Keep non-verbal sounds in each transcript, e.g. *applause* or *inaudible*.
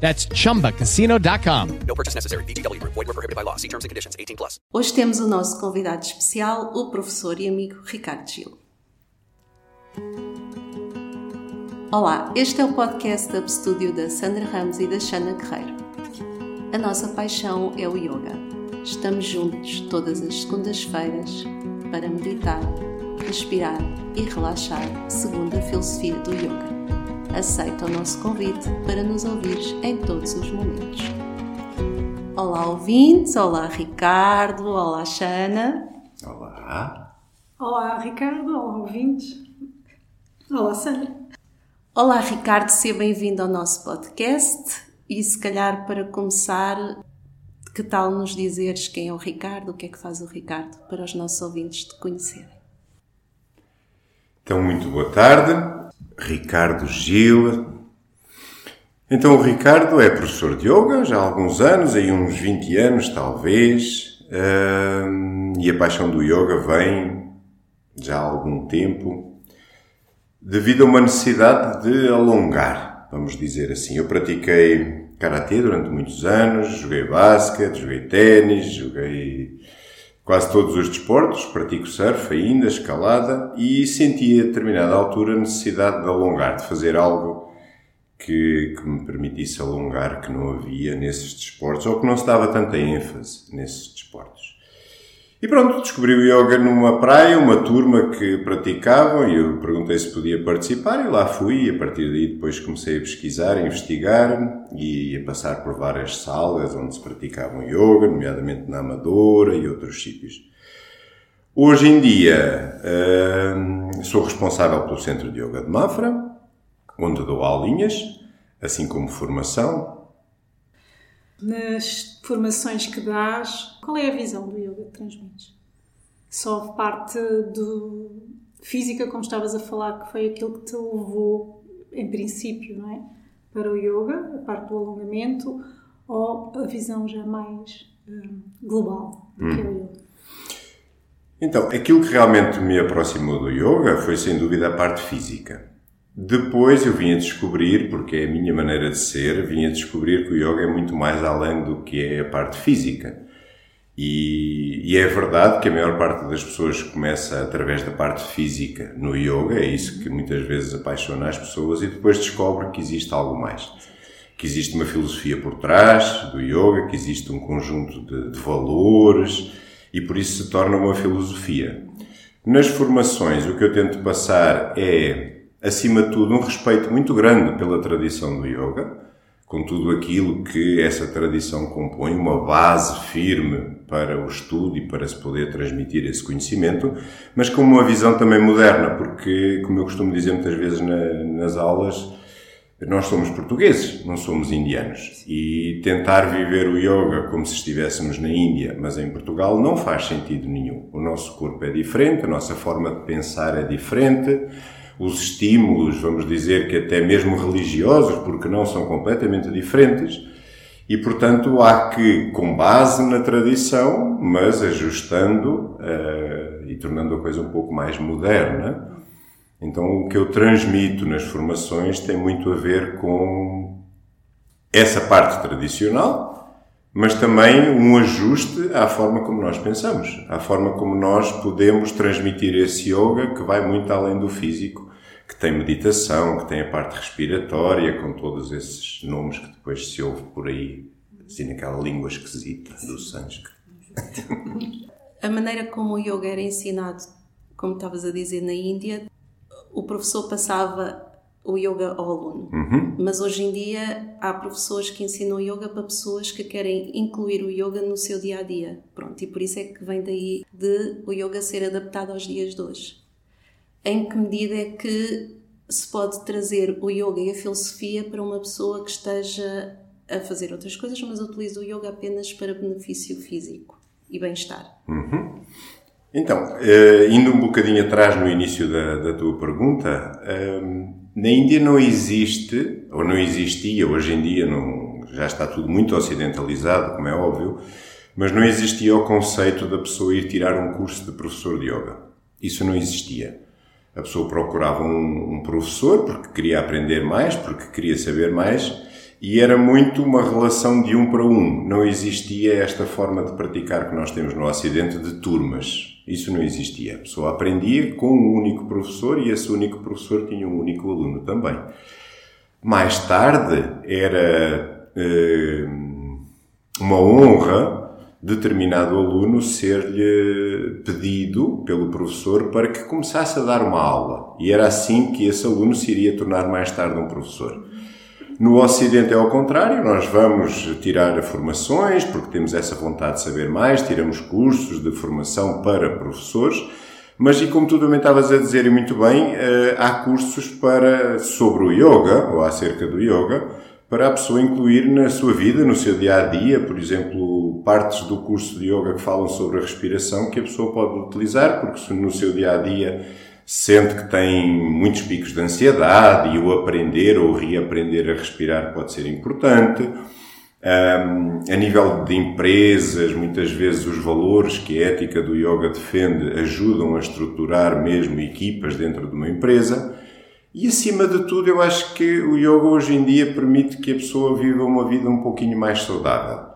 That's chumbacasino.com. No purchase necessary. Group. Void were prohibited by law. See terms and conditions. 18 plus. Hoje temos o nosso convidado especial, o professor e amigo Ricardo Gil. Olá, este é o podcast Up Studio da Sandra Ramos e da Xana Guerreiro. A nossa paixão é o yoga. Estamos juntos todas as segundas-feiras para meditar, respirar e relaxar segundo a filosofia do yoga. Aceita o nosso convite para nos ouvir em todos os momentos. Olá, ouvintes! Olá, Ricardo! Olá, Xana! Olá. Olá, Ricardo. Olá, ouvintes. Olá, Sandra. Olá, Ricardo, seja bem-vindo ao nosso podcast. E se calhar para começar, que tal nos dizeres quem é o Ricardo, o que é que faz o Ricardo, para os nossos ouvintes te conhecerem? Então, muito boa tarde. Ricardo Gil. Então, o Ricardo é professor de yoga já há alguns anos, aí uns 20 anos talvez, e a paixão do yoga vem já há algum tempo devido a uma necessidade de alongar, vamos dizer assim. Eu pratiquei karatê durante muitos anos, joguei basquete, joguei ténis, joguei quase todos os desportos, pratico surf ainda, escalada, e senti a determinada altura a necessidade de alongar, de fazer algo que, que me permitisse alongar, que não havia nesses desportos, ou que não se dava tanta ênfase nesses desportos. E pronto, descobri o yoga numa praia, uma turma que praticavam, e eu perguntei se podia participar, e lá fui, e a partir daí depois comecei a pesquisar, a investigar, e a passar por várias salas onde se praticavam yoga, nomeadamente na Amadora e outros sítios. Hoje em dia, hum, sou responsável pelo Centro de Yoga de Mafra, onde dou aulinhas, assim como formação, Nas formações que dás, qual é a visão do yoga que transmites? Só parte do física, como estavas a falar, que foi aquilo que te levou, em princípio, não é? Para o yoga, a parte do alongamento, ou a visão já mais hum, global do que é o yoga? Então, aquilo que realmente me aproximou do yoga foi sem dúvida a parte física. Depois eu vim a descobrir, porque é a minha maneira de ser, vim a descobrir que o yoga é muito mais além do que é a parte física. E, e é verdade que a maior parte das pessoas começa através da parte física no yoga, é isso que muitas vezes apaixona as pessoas, e depois descobre que existe algo mais. Que existe uma filosofia por trás do yoga, que existe um conjunto de, de valores, e por isso se torna uma filosofia. Nas formações, o que eu tento passar é acima de tudo, um respeito muito grande pela tradição do yoga, com tudo aquilo que essa tradição compõe, uma base firme para o estudo e para se poder transmitir esse conhecimento, mas com uma visão também moderna, porque, como eu costumo dizer muitas vezes na, nas aulas, nós somos portugueses, não somos indianos. E tentar viver o yoga como se estivéssemos na Índia, mas em Portugal, não faz sentido nenhum. O nosso corpo é diferente, a nossa forma de pensar é diferente, os estímulos, vamos dizer que até mesmo religiosos, porque não são completamente diferentes, e portanto há que, com base na tradição, mas ajustando uh, e tornando a coisa um pouco mais moderna. Então o que eu transmito nas formações tem muito a ver com essa parte tradicional, mas também um ajuste à forma como nós pensamos, à forma como nós podemos transmitir esse yoga que vai muito além do físico, que tem meditação, que tem a parte respiratória, com todos esses nomes que depois se ouve por aí, assim naquela língua esquisita do sânscrito. a maneira como o yoga era ensinado, como estavas a dizer, na Índia, o professor passava o yoga ao aluno. Uhum. Mas hoje em dia há professores que ensinam yoga para pessoas que querem incluir o yoga no seu dia a dia. Pronto, e por isso é que vem daí de o yoga ser adaptado aos dias de hoje. Em que medida é que se pode trazer o yoga e a filosofia para uma pessoa que esteja a fazer outras coisas, mas utiliza o yoga apenas para benefício físico e bem-estar? Então, eh, indo um bocadinho atrás no início da, da tua pergunta, ehm, na Índia não existe, ou não existia, hoje em dia não, já está tudo muito ocidentalizado, como é óbvio, mas não existia o conceito da pessoa ir tirar um curso de professor de yoga. Isso não existia. A pessoa procurava um, um professor porque queria aprender mais, porque queria saber mais, e era muito uma relação de um para um. Não existia esta forma de praticar que nós temos no Ocidente de turmas. Isso não existia. A pessoa aprendia com um único professor e esse único professor tinha um único aluno também. Mais tarde era eh, uma honra determinado aluno ser-lhe pedido pelo professor para que começasse a dar uma aula. E era assim que esse aluno se iria tornar mais tarde um professor. No Ocidente é ao contrário, nós vamos tirar formações porque temos essa vontade de saber mais, tiramos cursos de formação para professores, mas e como tu também estavas a dizer e muito bem, eh, há cursos para, sobre o yoga, ou acerca do yoga, para a pessoa incluir na sua vida, no seu dia a dia, por exemplo, partes do curso de yoga que falam sobre a respiração que a pessoa pode utilizar, porque no seu dia a dia sente que tem muitos picos de ansiedade e o aprender ou reaprender a respirar pode ser importante. Um, a nível de empresas, muitas vezes os valores que a ética do yoga defende ajudam a estruturar mesmo equipas dentro de uma empresa. E acima de tudo, eu acho que o yoga hoje em dia permite que a pessoa viva uma vida um pouquinho mais saudável.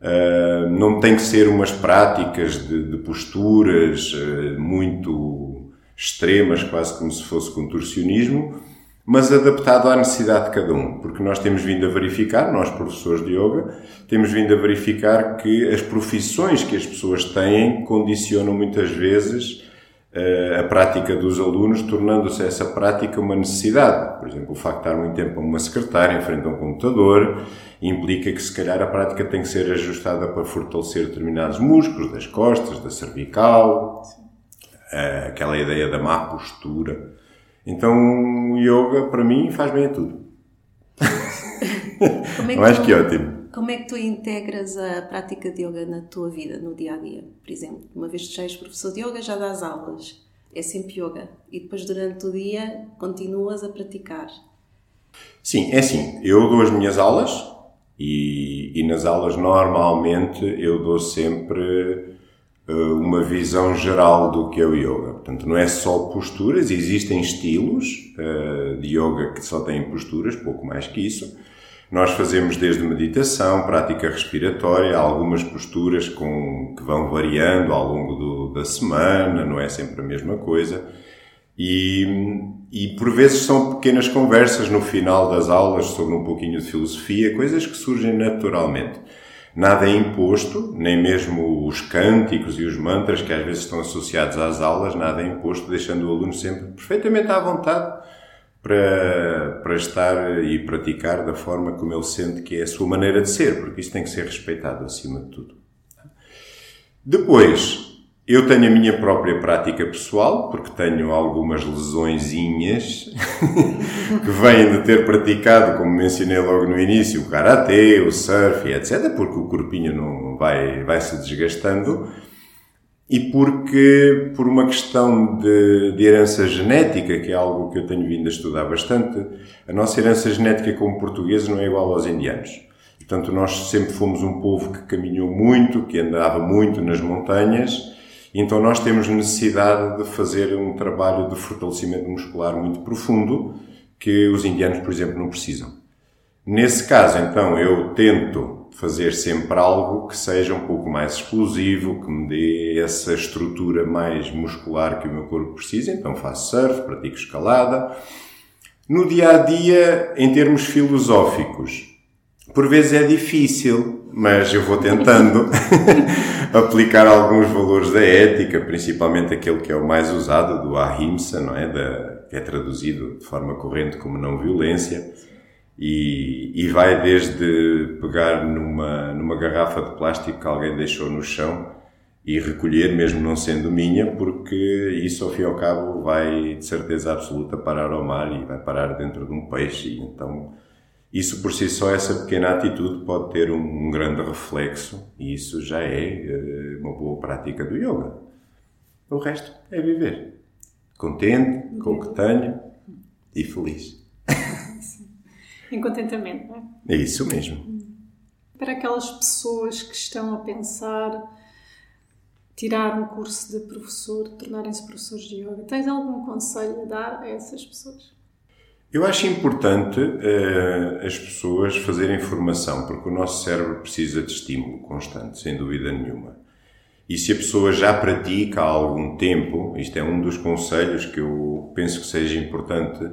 Uh, não tem que ser umas práticas de, de posturas uh, muito extremas, quase como se fosse contorcionismo, mas adaptado à necessidade de cada um, porque nós temos vindo a verificar, nós professores de yoga, temos vindo a verificar que as profissões que as pessoas têm condicionam muitas vezes a prática dos alunos, tornando-se essa prática uma necessidade. Por exemplo, o facto de estar muito tempo a uma secretária em frente a um computador implica que se calhar a prática tem que ser ajustada para fortalecer determinados músculos das costas, da cervical, uh, aquela ideia da má postura. Então, o yoga, para mim, faz bem a tudo. Como é *laughs* Eu acho que é ótimo. Como é que tu integras a prática de yoga na tua vida, no dia a dia? Por exemplo, uma vez que já és professor de yoga, já dás aulas. É sempre yoga. E depois, durante o dia, continuas a praticar. Sim, é assim, eu dou as minhas aulas e, e nas aulas normalmente eu dou sempre eh, uma visão geral do que é o yoga. Portanto, não é só posturas, existem estilos eh, de yoga que só têm posturas, pouco mais que isso. Nós fazemos desde meditação, prática respiratória, algumas posturas com, que vão variando ao longo do- da semana, não é sempre a mesma coisa. E, e por vezes são pequenas conversas no final das aulas sobre um pouquinho de filosofia, coisas que surgem naturalmente. Nada é imposto, nem mesmo os cânticos e os mantras que às vezes estão associados às aulas, nada é imposto, deixando o aluno sempre perfeitamente à vontade para, para estar e praticar da forma como ele sente que é a sua maneira de ser, porque isso tem que ser respeitado acima de tudo. Depois, eu tenho a minha própria prática pessoal, porque tenho algumas lesõezinhas *laughs* que vêm de ter praticado, como mencionei logo no início, o karatê, o surf, etc., porque o corpinho não vai, vai se desgastando e porque, por uma questão de, de herança genética, que é algo que eu tenho vindo a estudar bastante, a nossa herança genética como portugueses não é igual aos indianos. Portanto, nós sempre fomos um povo que caminhou muito, que andava muito nas montanhas, então nós temos necessidade de fazer um trabalho de fortalecimento muscular muito profundo, que os indianos, por exemplo, não precisam. Nesse caso, então, eu tento fazer sempre algo que seja um pouco mais explosivo, que me dê essa estrutura mais muscular que o meu corpo precisa. Então, faço surf, pratico escalada. No dia a dia, em termos filosóficos, Por vezes é difícil, mas eu vou tentando *laughs* aplicar alguns valores da ética, principalmente aquele que é o mais usado, do ahimsa, não é? Da, que é traduzido de forma corrente como não violência. E, e vai desde pegar numa, numa garrafa de plástico que alguém deixou no chão e recolher, mesmo não sendo minha, porque isso, ao fim e ao cabo, vai de certeza absoluta parar ao mar e vai parar dentro de um peixe. Então, isso por si só, essa pequena atitude pode ter um, um grande reflexo e isso já é uh, uma boa prática do yoga. O resto é viver contente com o que tenho e feliz. *laughs* Em *laughs* contentamento, não é? É isso mesmo. Para aquelas pessoas que estão a pensar tirar um curso de professor, tornarem-se professores de yoga, tens algum conselho a dar a essas pessoas? Eu acho importante uh, as pessoas fazerem formação, porque o nosso cérebro precisa de estímulo constante, sem dúvida nenhuma. E se a pessoa já pratica há algum tempo, isto é um dos conselhos que eu penso que seja importante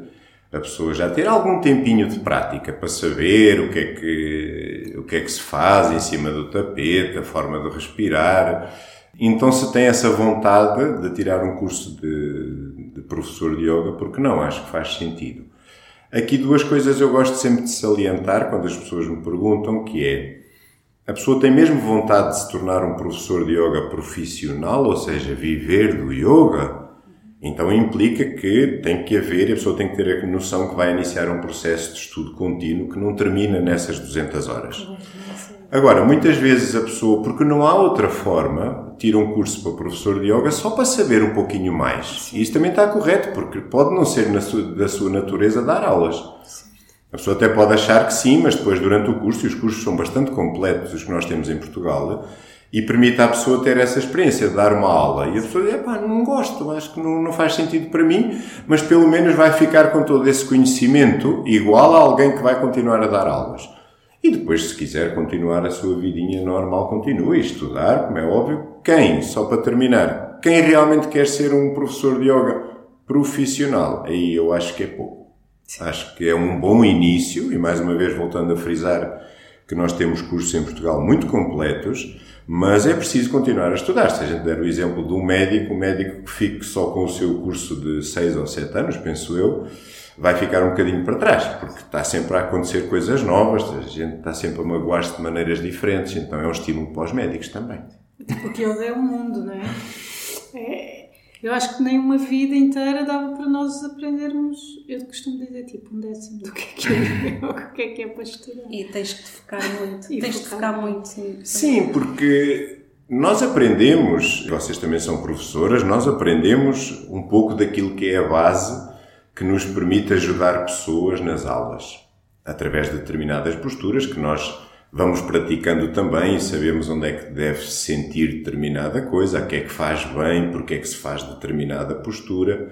a pessoa já ter algum tempinho de prática para saber o que é que, o que, é que se faz em cima do tapete, a forma de respirar. Então, se tem essa vontade de tirar um curso de, de professor de yoga, porque não? Acho que faz sentido. Aqui duas coisas eu gosto sempre de salientar quando as pessoas me perguntam, que é a pessoa tem mesmo vontade de se tornar um professor de yoga profissional, ou seja, viver do yoga, então implica que tem que haver, a pessoa tem que ter a noção que vai iniciar um processo de estudo contínuo que não termina nessas 200 horas. Agora, muitas vezes a pessoa, porque não há outra forma, tira um curso para professor de yoga só para saber um pouquinho mais. E isso também está correto, porque pode não ser da sua natureza dar aulas. A pessoa até pode achar que sim, mas depois durante o curso, e os cursos são bastante completos, os que nós temos em Portugal, e permite à pessoa ter essa experiência de dar uma aula. E a pessoa diz, pá, não gosto, acho que não, não faz sentido para mim, mas pelo menos vai ficar com todo esse conhecimento igual a alguém que vai continuar a dar aulas. E depois, se quiser continuar a sua vidinha normal, continue a estudar, como é óbvio. Quem? Só para terminar. Quem realmente quer ser um professor de yoga profissional? Aí eu acho que é pouco. Acho que é um bom início, e mais uma vez voltando a frisar que nós temos cursos em Portugal muito completos, mas é preciso continuar a estudar. Se a gente der o exemplo de um médico, um médico que fique só com o seu curso de 6 ou 7 anos, penso eu, vai ficar um bocadinho para trás, porque está sempre a acontecer coisas novas, a gente está sempre a magoar-se de maneiras diferentes, então é um estímulo para os médicos também. Porque ele é o mundo, não é? é eu acho que nem uma vida inteira dava para nós aprendermos, eu costumo dizer tipo um décimo do que é que é, *laughs* o que é, que é para estudar. E tens que te focar muito. E tens focar de focar muito. Sim, sim, porque nós aprendemos, vocês também são professoras, nós aprendemos um pouco daquilo que é a base que nos permite ajudar pessoas nas aulas, através de determinadas posturas que nós vamos praticando também e sabemos onde é que deve -se sentir determinada coisa, a que é que faz bem, porque é que se faz determinada postura.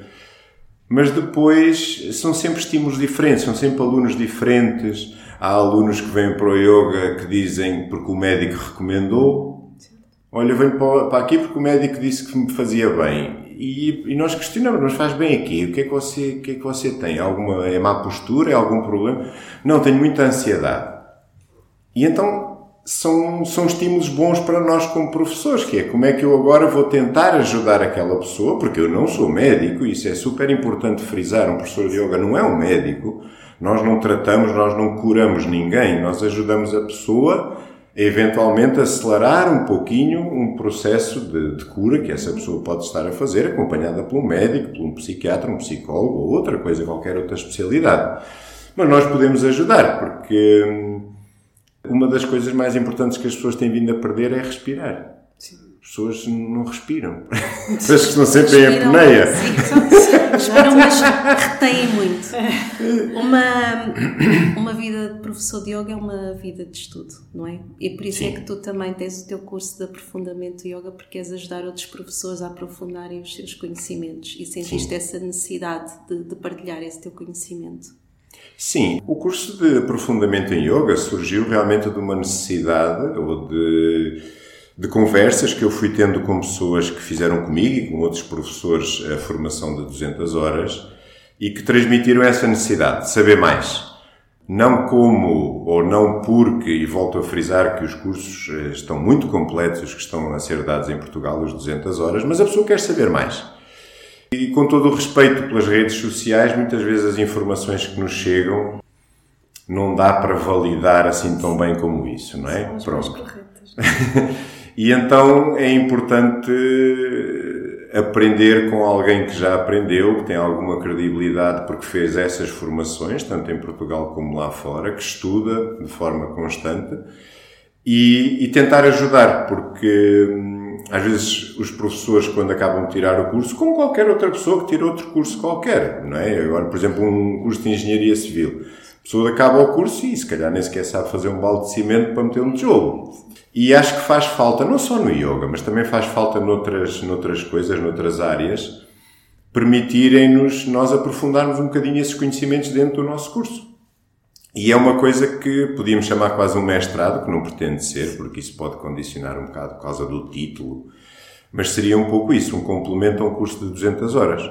Mas depois são sempre estímulos diferentes, são sempre alunos diferentes. Há alunos que vêm para o yoga que dizem porque o médico recomendou. Olha, venho para aqui porque o médico disse que me fazia bem. E, e, nós questionamos, mas faz bem aqui? O que é que você, o que é que você tem? Alguma, é má postura? É algum problema? Não, tenho muita ansiedade. E então são, são estímulos bons para nós como professores, que é como é que eu agora vou tentar ajudar aquela pessoa, porque eu não sou médico, isso é super importante frisar, um professor de yoga não é um médico, nós não tratamos, nós não curamos ninguém, nós ajudamos a pessoa a eventualmente acelerar um pouquinho um processo de, de, cura que essa pessoa pode estar a fazer, acompanhada por um médico, por um psiquiatra, um psicólogo ou outra coisa, qualquer outra especialidade. Mas nós podemos ajudar, porque hum, uma das coisas mais importantes que as pessoas têm vindo a perder é respirar. Sim. As pessoas não respiram. *laughs* As pessoas estão sempre em apneia. Respiram, mas retêm muito. Uma, uma vida de professor de yoga é uma vida de estudo, não é? E por isso é Sim. é que tu também tens o teu curso de aprofundamento de yoga, porque queres ajudar outros professores a aprofundarem os seus conhecimentos e sentiste Sim. essa necessidade de, de partilhar esse teu conhecimento. Sim, o curso de aprofundamento em yoga surgiu realmente de uma necessidade ou de, de conversas que eu fui tendo com pessoas que fizeram comigo e com outros professores a formação de 200 horas e que transmitiram essa necessidade de saber mais. não como ou não porque, e volto a frisar que os cursos eh, estão muito completos, os que estão a ser dados em Portugal, os 200 horas, mas a pessoa quer saber mais. E com todo o respeito pelas redes sociais, muitas vezes as informações que nos chegam não dá para validar assim tão bem como isso, não é? Pronto. *laughs* e então é importante aprender com alguém que já aprendeu, que tem alguma credibilidade porque fez essas formações, tanto em Portugal como lá fora, que estuda de forma constante e, e tentar ajudar, porque hum, às vezes os professores, quando acabam de tirar o curso, como qualquer outra pessoa que tira outro curso qualquer, não é? Agora, por exemplo, um curso de engenharia civil. A pessoa acaba o curso e se calhar nem sequer sabe fazer um balde de cimento para meter um tijolo. E acho que faz falta, não só no yoga, mas também faz falta noutras, noutras coisas, noutras áreas, permitirem-nos nós aprofundarmos um bocadinho esses conhecimentos dentro do nosso curso. E é uma coisa que podíamos chamar quase um mestrado, que não pretende ser, porque isso pode condicionar um bocado por causa do título, mas seria um pouco isso, um complemento a um curso de 200 horas.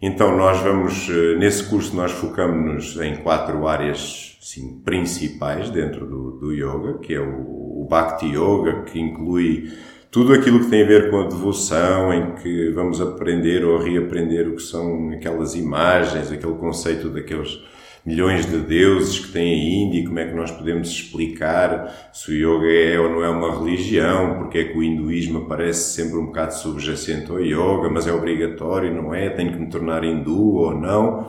Então nós vamos, eh, nesse curso nós focamos-nos em quatro áreas assim, principais dentro do, do yoga, que é o o Bhakti Yoga, que inclui tudo aquilo que tem a ver com a devoção, em que vamos aprender ou reaprender o que são aquelas imagens, aquele conceito daqueles milhões de deuses que tem a Índia como é que nós podemos explicar se o yoga é ou não é uma religião, porque é que o hinduísmo aparece sempre um bocado subjacente ao yoga, mas é obrigatório, não é? Tenho que me tornar hindu ou não?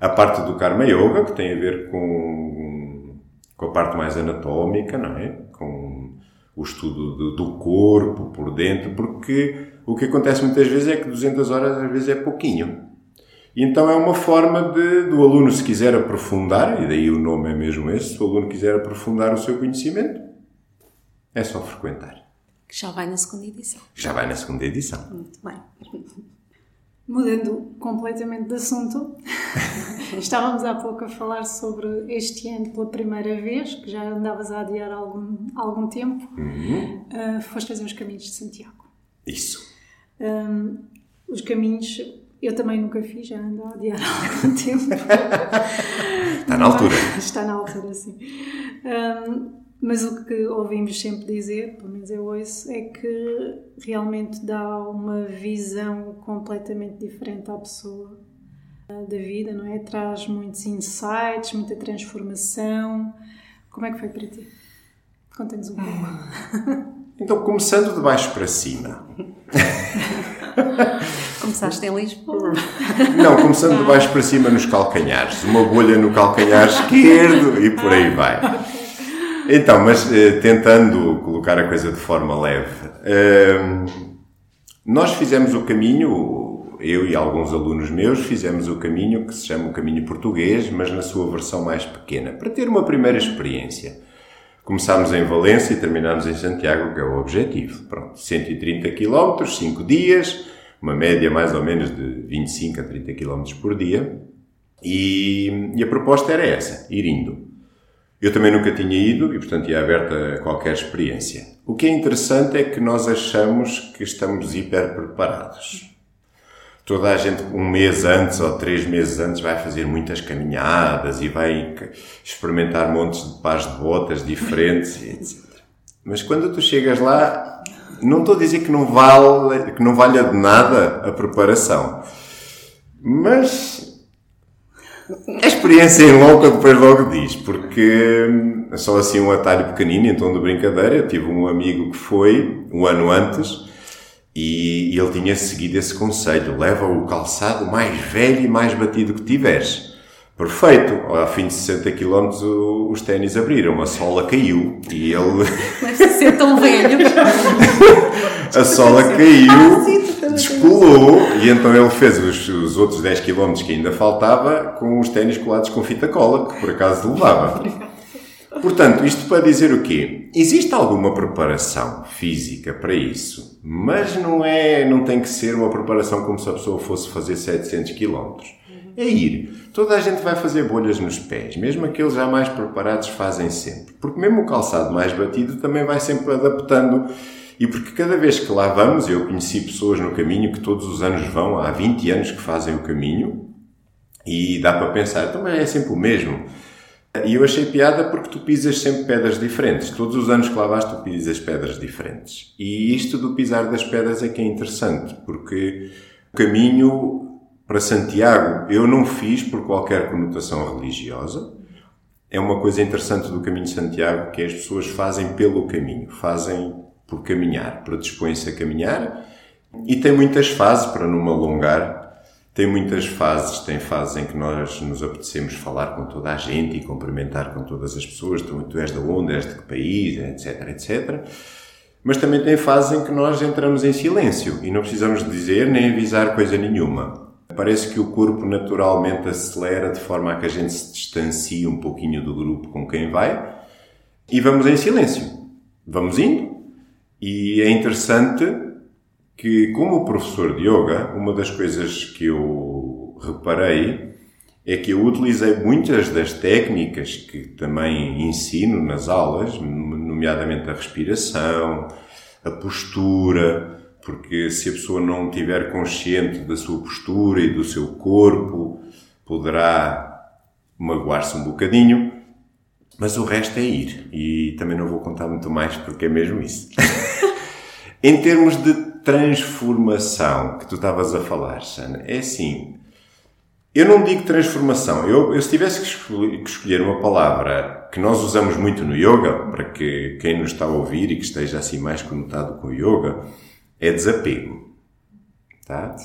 A parte do Karma Yoga, que tem a ver com, com a parte mais anatómica, não é? com o estudo do, do corpo por dentro, porque o que acontece muitas vezes é que 200 horas às vezes é pouquinho. E então é uma forma de, do aluno, se quiser aprofundar, e daí o nome é mesmo esse, se o aluno quiser aprofundar o seu conhecimento, é só frequentar. Que já vai na segunda edição. Já vai na segunda edição. Muito bem. Mudando completamente de assunto, *laughs* estávamos há pouco a falar sobre este ano pela primeira vez, que já andavas a adiar há algum, algum tempo, Uhum. uh, foste fazer os caminhos de Santiago. Isso. Um, os caminhos eu também nunca fiz, já ando a adiar há algum *laughs* tempo. Está na altura. Está na altura, sim. Um, mas o que ouvimos sempre dizer, pelo menos eu ouço, é que realmente dá uma visão completamente diferente à pessoa uh, da vida, não é? Traz muitos insights, muita transformação. Como é que foi para ti? Conta-nos um pouco. Então, começando de baixo para cima. *laughs* Começaste em Lisboa. Não, começando de baixo para cima nos calcanhares. Uma bolha no calcanhar esquerdo e por aí vai. Então, mas eh, tentando colocar a coisa de forma leve. eh, nós fizemos o caminho, eu e alguns alunos meus fizemos o caminho que se chama o caminho português, mas na sua versão mais pequena, para ter uma primeira experiência. Começámos em Valência e terminámos em Santiago, que é o objetivo. Pronto, 130 km, 5 dias, uma média mais ou menos de 25 a 30 km por dia. E, e a proposta era essa, ir indo. Eu também nunca tinha ido e, portanto, ia aberta a qualquer experiência. O que é interessante é que nós achamos que estamos hiper preparados. Toda a gente, um mês antes ou três meses antes, vai fazer muitas caminhadas e vai experimentar montes de pares de botas diferentes, *laughs* etc. Mas quando tu chegas lá, não estou a dizer que não, vale, que não valha de nada a preparação. Mas a experiência em louca depois logo diz, porque é só assim um atalho pequenino, então de brincadeira, eu tive um amigo que foi um ano antes e ele tinha seguido esse conselho, leva o calçado mais velho e mais batido que tiveres. Perfeito, ao fim de 60 km os ténis abriram, a sola caiu e ele, Deve ser tão velho. *laughs* a sola caiu, descolou e então ele fez os, os outros 10 km que ainda faltava com os ténis colados com fita cola, que por acaso levava. Portanto, isto para dizer o quê? Existe alguma preparação física para isso, mas não é, não tem que ser uma preparação como se a pessoa fosse fazer 700 km. É ir. Toda a gente vai fazer bolhas nos pés, mesmo aqueles já mais preparados fazem sempre. Porque mesmo o calçado mais batido também vai sempre adaptando. E porque cada vez que lá vamos, eu conheci pessoas no caminho que todos os anos vão, há 20 anos que fazem o caminho, e dá para pensar, então mas é sempre o mesmo. E eu achei piada porque tu pisas sempre pedras diferentes. Todos os anos que lá vais, tu pisas pedras diferentes. E isto do pisar das pedras é que é interessante, porque o caminho para Santiago eu não fiz por qualquer conotação religiosa. É uma coisa interessante do caminho de Santiago que as pessoas fazem pelo caminho, fazem por caminhar, predispõem-se a caminhar e tem muitas fases para não me alongar tem muitas fases, tem fases em que nós nos apetecemos falar com toda a gente e cumprimentar com todas as pessoas, tu, tu és de onde, és de que país, etc, etc. Mas também tem fases em que nós entramos em silêncio e não precisamos dizer nem avisar coisa nenhuma. Parece que o corpo naturalmente acelera de forma a que a gente se distancie um pouquinho do grupo com quem vai e vamos em silêncio. Vamos indo. E é interessante que, como professor de yoga, uma das coisas que eu reparei é que eu utilizei muitas das técnicas que também ensino nas aulas, nomeadamente a respiração, a postura, porque se a pessoa não estiver consciente da sua postura e do seu corpo, poderá magoar-se um bocadinho, mas o resto é ir. E também não vou contar muito mais porque é mesmo isso. *laughs* em termos de transformação que tu estavas a falar, Sana, é assim. Eu não digo transformação. Eu, eu se tivesse que escolher uma palavra que nós usamos muito no yoga, para que quem nos está a ouvir e que esteja assim mais conectado com o yoga, é desapego. Tá?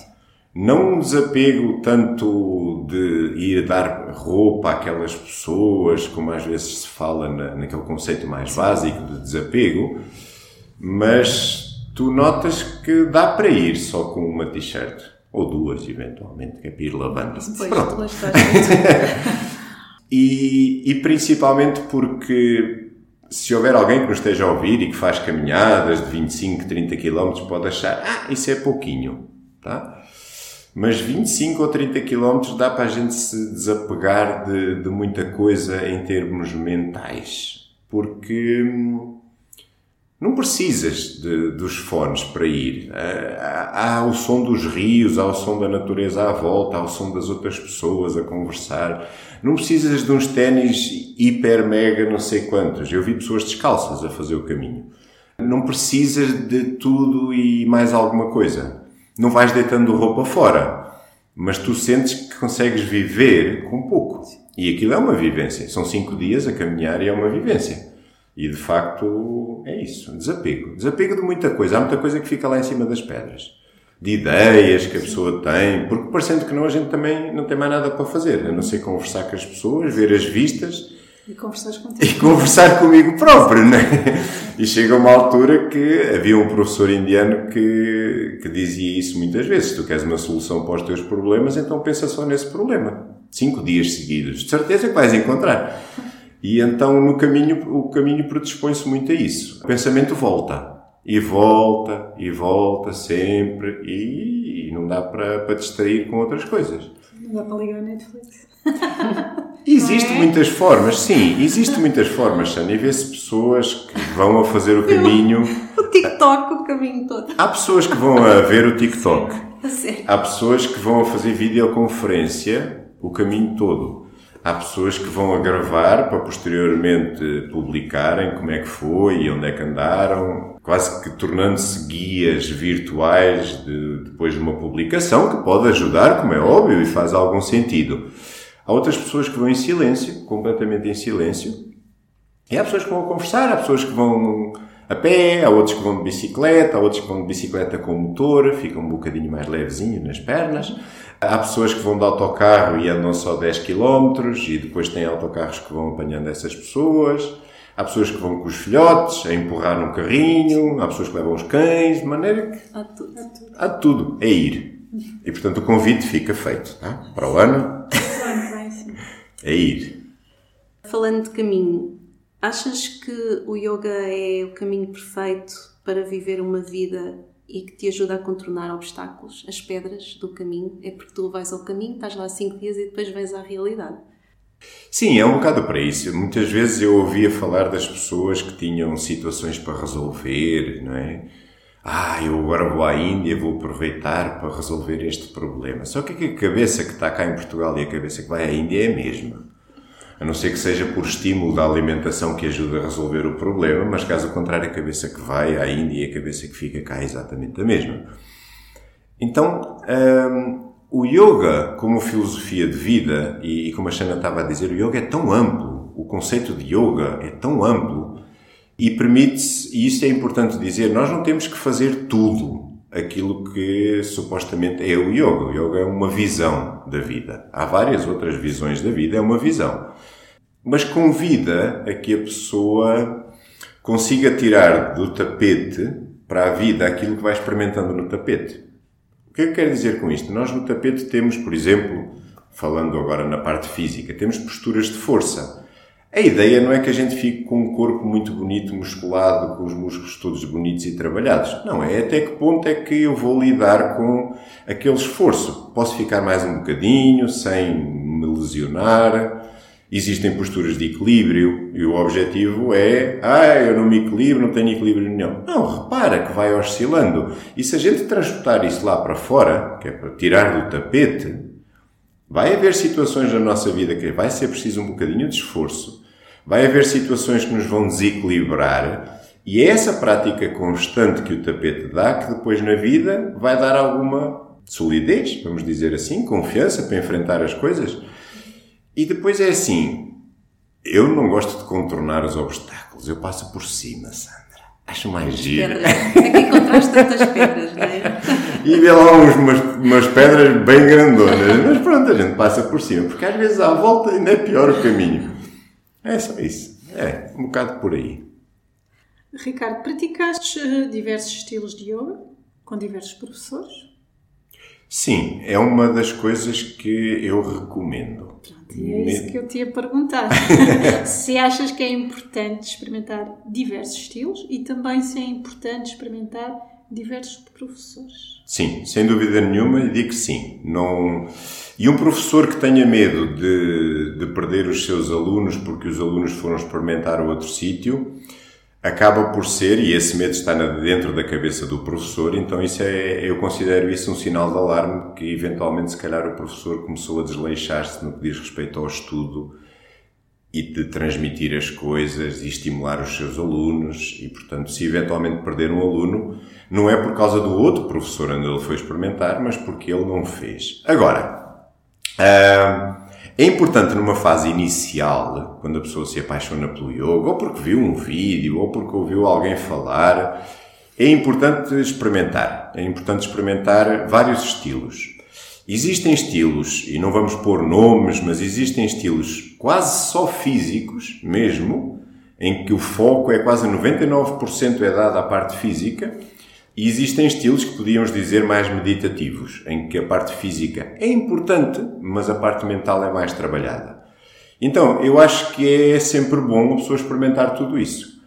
Não um desapego tanto de ir dar roupa àquelas pessoas, como às vezes se fala na, naquele conceito mais básico de desapego, mas tu notas que dá para ir só com uma t-shirt. Ou duas, eventualmente, que é para ir lavando. Pois, Pronto. *laughs* E, e principalmente porque se houver alguém que nos esteja a ouvir e que faz caminhadas de 25, 30 km, pode achar, ah, isso é pouquinho, tá? Mas 25 ou 30 km dá para a gente se desapegar de, de muita coisa em termos mentais. Porque hum, não precisas de, dos fones para ir. Há, há, o som dos rios, há o som da natureza à volta, há o som das outras pessoas a conversar. Não precisas de uns ténis hiper, mega, não sei quantos. Eu vi pessoas descalças a fazer o caminho. Não precisas de tudo e mais alguma coisa. Não vais deitando roupa fora, mas tu sentes que consegues viver com pouco. E aquilo é uma vivência. São cinco dias a caminhar e é uma vivência. E de facto é isso, desapego. Desapego de muita coisa. Há muita coisa que fica lá em cima das pedras. De ideias que a pessoa tem, porque parecendo que não, a gente também não tem mais nada para fazer, a não ser conversar com as pessoas, ver as vistas E conversares contigo. e conversar comigo próprio, não é? E chega uma altura que havia um professor indiano que, que dizia isso muitas vezes. Se tu queres uma solução para os teus problemas, então pensa só nesse problema. Cinco dias seguidos. De certeza que vais encontrar. E então no caminho, o caminho predispõe-se muito a isso. O pensamento volta. E volta, e volta sempre, e, e não dá para, para distrair com outras coisas. Não dá para ligar a Netflix. *laughs* Existem é? muitas formas, sim, existem muitas formas, Sânia, e vê-se pessoas que vão a fazer o caminho. *laughs* O TikTok, o caminho todo. Há pessoas que vão a ver o TikTok. *laughs* Sério. Há pessoas que vão a fazer videoconferência o caminho todo. Há pessoas que vão a gravar para posteriormente publicarem como é que foi e onde é que andaram, quase que tornando-se guias virtuais de, depois de uma publicação, que pode ajudar, como é óbvio, e faz algum sentido. Há outras pessoas que vão em silêncio, completamente em silêncio, e há pessoas que vão a conversar, há pessoas que vão a pé, há outros que vão de bicicleta, há outros que vão de bicicleta com motor, ficam um bocadinho mais levezinho nas pernas. Há pessoas que vão de autocarro e andam só 10 km e depois têm autocarros que vão apanhando essas pessoas. Há pessoas que vão com os filhotes a empurrar num carrinho, há pessoas que levam os cães, de maneira que Há tudo. há tudo, é ir. E portanto o convite fica feito, tá? Para o ano, é ir. Falando de caminho, achas que o yoga é o caminho perfeito para viver uma vida e que te ajuda a contornar obstáculos, as pedras do caminho? É porque tu vais ao caminho, estás lá cinco dias e depois vens à realidade. Sim, é um bocado para isso. Muitas vezes eu ouvia falar das pessoas que tinham situações para resolver, não é? Ah, eu agora vou à Índia, vou aproveitar para resolver este problema. Só que a cabeça que está cá em Portugal e a cabeça que vai à Índia é a mesma. A não ser que seja por estímulo da alimentação que ajuda a resolver o problema, mas caso contrário, a cabeça que vai à Índia e a cabeça que fica cá é exatamente a mesma. Então, hum, o yoga, como filosofia de vida, e, e como a Shana estava a dizer, o yoga é tão amplo, o conceito de yoga é tão amplo e permite-se, e isto é importante dizer, nós não temos que fazer tudo aquilo que supostamente é o yoga. O yoga é uma visão da vida. Há várias outras visões da vida, é uma visão. Mas convida a que a pessoa consiga tirar do tapete para a vida aquilo que vai experimentando no tapete. O que é que quer dizer com isto? Nós no tapete temos, por exemplo, falando agora na parte física, temos posturas de força. A ideia não é que a gente fique com um corpo muito bonito, musculado, com os músculos todos bonitos e trabalhados. Não, é até que ponto é que eu vou lidar com aquele esforço. Posso ficar mais um bocadinho, sem me lesionar. Existem posturas de equilíbrio e o objetivo é, ah, eu não me equilibro, não tenho equilíbrio nenhum. Não, repara que vai oscilando. E se a gente transportar isso lá para fora, que é para tirar do tapete, vai haver situações na nossa vida que vai ser preciso um bocadinho de esforço vai haver situações que nos vão desequilibrar e é essa prática constante que o tapete dá que depois na vida vai dar alguma solidez, vamos dizer assim, confiança para enfrentar as coisas. E depois é assim, eu não gosto de contornar os obstáculos, eu passo por cima, Sandra. Acho mais giro. É que encontraste tantas pedras, não é? *laughs* E vê lá uns, umas, umas pedras bem grandonas. Mas pronto, a gente passa por cima. Porque às vezes à volta ainda é pior o caminho. É só isso. É, um bocado por aí. Ricardo, praticaste eh, diversos estilos de yoga com diversos professores? Sim, é uma das coisas que eu recomendo. Pronto, e é isso que eu te ia perguntar. *laughs* se achas que é importante experimentar diversos estilos e também se é importante experimentar diversos professores. Sim, sem dúvida nenhuma, digo que sim. Não... E um professor que tenha medo de, de perder os seus alunos porque os alunos foram experimentar outro sítio, acaba por ser, e esse medo está dentro da cabeça do professor, então isso é, eu considero isso um sinal de alarme que eventualmente se calhar o professor começou a desleixar-se no que diz respeito ao estudo e de transmitir as coisas e estimular os seus alunos e portanto se eventualmente perder um aluno não é por causa do outro professor onde ele foi experimentar, mas porque ele não fez. Agora, é importante numa fase inicial, quando a pessoa se apaixona pelo yoga, ou porque viu um vídeo, ou porque ouviu alguém falar, é importante experimentar. É importante experimentar vários estilos. Existem estilos, e não vamos pôr nomes, mas existem estilos quase só físicos, mesmo, em que o foco é quase 99% é dado à parte física, e existem estilos que podíamos dizer mais meditativos, em que a parte física é importante, mas a parte mental é mais trabalhada. Então, eu acho que é sempre bom a pessoa experimentar tudo isso.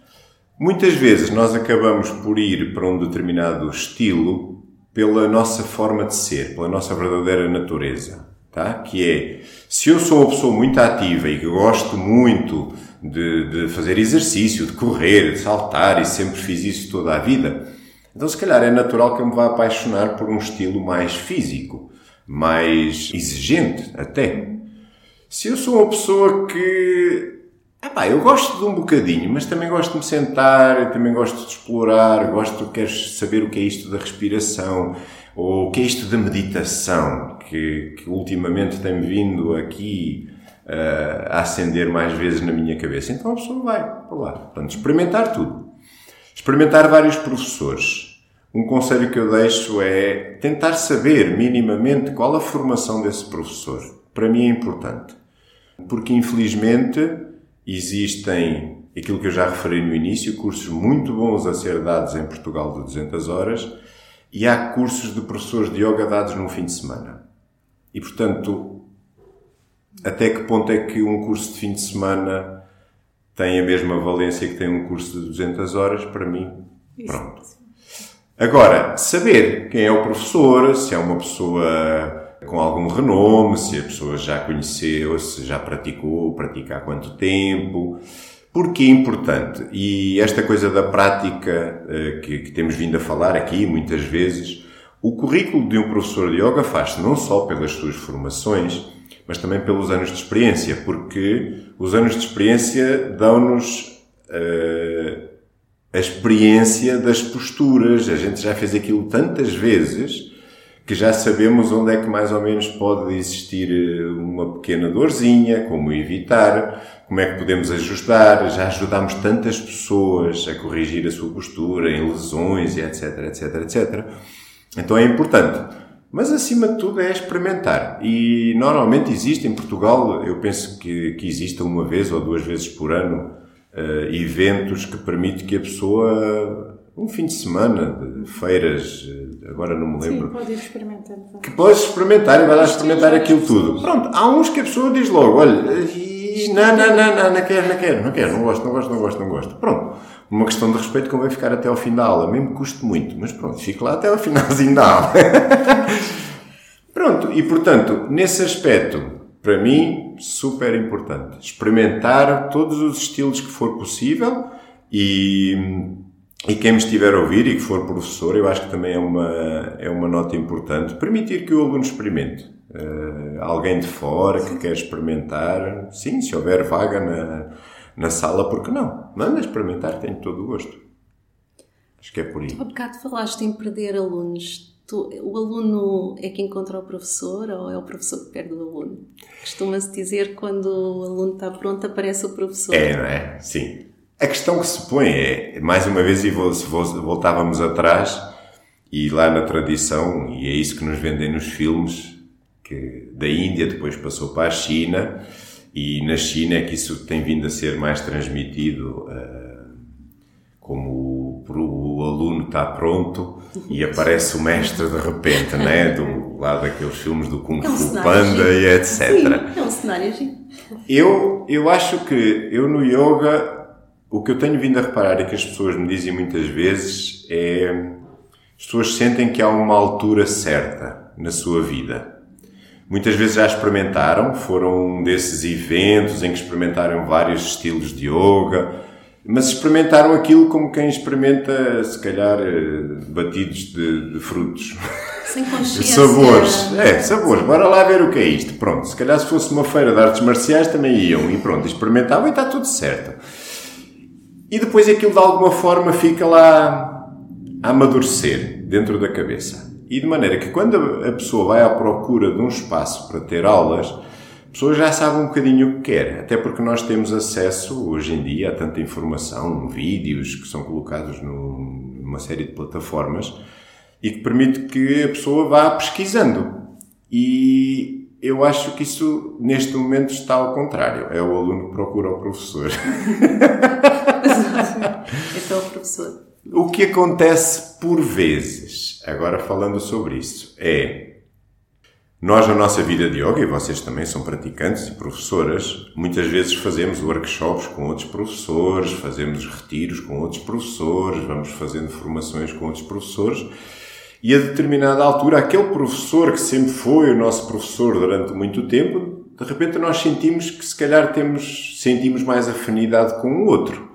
Muitas vezes nós acabamos por ir para um determinado estilo pela nossa forma de ser, pela nossa verdadeira natureza, tá? Que é, se eu sou uma pessoa muito ativa e que gosto muito de, de fazer exercício, de correr, de saltar e sempre fiz isso toda a vida, então, se calhar, é natural que eu me vá apaixonar por um estilo mais físico, mais exigente até. Se eu sou uma pessoa que. Epá, eu gosto de um bocadinho, mas também gosto de me sentar, também gosto de explorar, gosto, quero saber o que é isto da respiração, ou o que é isto da meditação, que, que ultimamente tem vindo aqui uh, a acender mais vezes na minha cabeça. Então a pessoa vai para lá. Portanto, experimentar tudo. Experimentar vários professores. Um conselho que eu deixo é tentar saber minimamente qual a formação desse professor. Para mim é importante. Porque, infelizmente, existem aquilo que eu já referi no início, cursos muito bons a ser dados em Portugal de 200 horas e há cursos de professores de yoga dados num fim de semana. E, portanto, até que ponto é que um curso de fim de semana tem a mesma valência que tem um curso de 200 horas, para mim, pronto. Agora, saber quem é o professor, se é uma pessoa com algum renome, se a pessoa já conheceu, se já praticou, pratica há quanto tempo, porque é importante. E esta coisa da prática eh, que, que temos vindo a falar aqui muitas vezes, o currículo de um professor de yoga faz-se não só pelas suas formações, mas também pelos anos de experiência, porque os anos de experiência dão-nos uh, a experiência das posturas. A gente já fez aquilo tantas vezes que já sabemos onde é que mais ou menos pode existir eh, uma pequena dorzinha, como evitar, como é que podemos ajustar. Já ajudámos tantas pessoas a corrigir a sua postura em lesões e etc, etc, etc. Então é importante. Mas acima de tudo é experimentar. E normalmente existe em Portugal, eu penso que, que exista uma vez ou duas vezes por ano, uh, eventos que permitem que a pessoa, um fim de semana, de feiras, eh, agora não me lembro. Sim, pode ir experimentando. Que pode experimentar e vai lá experimentar aquilo tudo. Pronto, há uns que a pessoa diz logo, olha, e, não, não, não, não, não quero, não quero, não quero, não gosto, não gosto, não gosto, não gosto. Pronto. Uma questão de respeito como vai ficar até ao fim da aula, mesmo que custe muito, mas pronto, fico lá até ao finalzinho da aula. *laughs* pronto, e portanto, nesse aspecto, para mim, super importante. Experimentar todos os estilos que for possível e, e quem me estiver a ouvir e que for professor, eu acho que também é uma, é uma nota importante, permitir que o aluno experimente. Uh, alguém de fora que quer experimentar, sim, se houver vaga na, na sala, porque não? Manda experimentar, tenho todo o gosto. Acho que é por aí. Há bocado falaste em perder alunos. Tu, o aluno é que encontra o professor ou é o professor que perde o aluno? Costuma-se dizer quando o aluno está pronto aparece o professor. É, não é? Sim. A questão que se põe é, mais uma vez, e voltávamos atrás, e lá na tradição, e é isso que nos vendem nos filmes, que da Índia depois passou para a China, e na China é que isso tem vindo a ser mais transmitido uh, como o, o, aluno está pronto e aparece o mestre de repente, né? Do lado daqueles filmes do Kung é um Fu Panda e etc. Sim, é um cenário Eu, eu acho que eu no yoga o que eu tenho vindo a reparar e que as pessoas me dizem muitas vezes é as pessoas sentem que há uma altura certa na sua vida Muitas vezes já experimentaram, foram um desses eventos em que experimentaram vários estilos de yoga, mas experimentaram aquilo como quem experimenta, se calhar, eh, batidos de, de frutos. Sem *laughs* consciência. sabores. É, sabores. Bora lá ver o que é isto. Pronto, se calhar se fosse uma feira de artes marciais também iam e pronto, experimentavam e está tudo certo. E depois aquilo de alguma forma fica lá a amadurecer dentro da cabeça. E de maneira que quando a pessoa vai à procura de um espaço para ter aulas, a pessoa já sabe um bocadinho o que quer. Até porque nós temos acesso, hoje em dia, a tanta informação, vídeos que são colocados numa série de plataformas e que permite que a pessoa vá pesquisando. E eu acho que isso, neste momento, está ao contrário. É o aluno que procura o professor. *laughs* então, o professor. O que acontece por vezes agora falando sobre isso, é nós na nossa vida de yoga, e vocês também são praticantes e professoras, muitas vezes fazemos workshops com outros professores, fazemos retiros com outros professores, vamos fazendo formações com outros professores, e a determinada altura, aquele professor que sempre foi o nosso professor durante muito tempo, de repente nós sentimos que se calhar temos, sentimos mais afinidade com o outro.